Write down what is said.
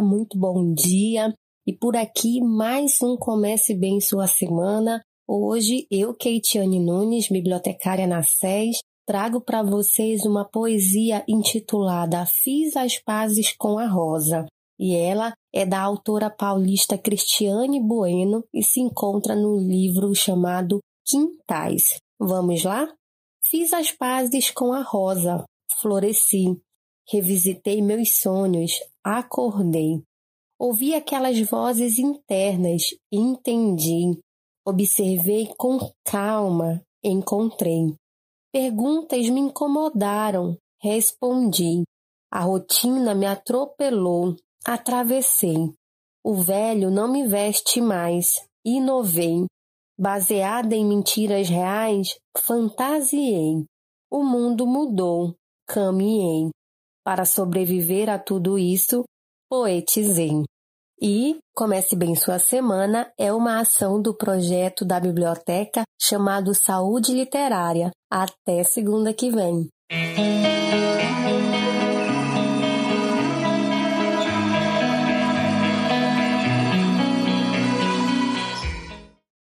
muito bom dia. E por aqui, mais um Comece Bem Sua Semana. Hoje, eu, Keitiane Nunes, bibliotecária na SES, trago para vocês uma poesia intitulada Fiz as Pazes com a Rosa. E ela é da autora paulista Cristiane Bueno e se encontra no livro chamado Quintais. Vamos lá? Fiz as pazes com a rosa, floresci, revisitei meus sonhos, acordei. Ouvi aquelas vozes internas, entendi. Observei com calma, encontrei. Perguntas me incomodaram, respondi. A rotina me atropelou, atravessei. O velho não me veste mais, inovei. Baseada em mentiras reais, fantasiei. O mundo mudou, caminhei. Para sobreviver a tudo isso, poetizei. E Comece Bem Sua Semana é uma ação do projeto da biblioteca chamado Saúde Literária. Até segunda que vem.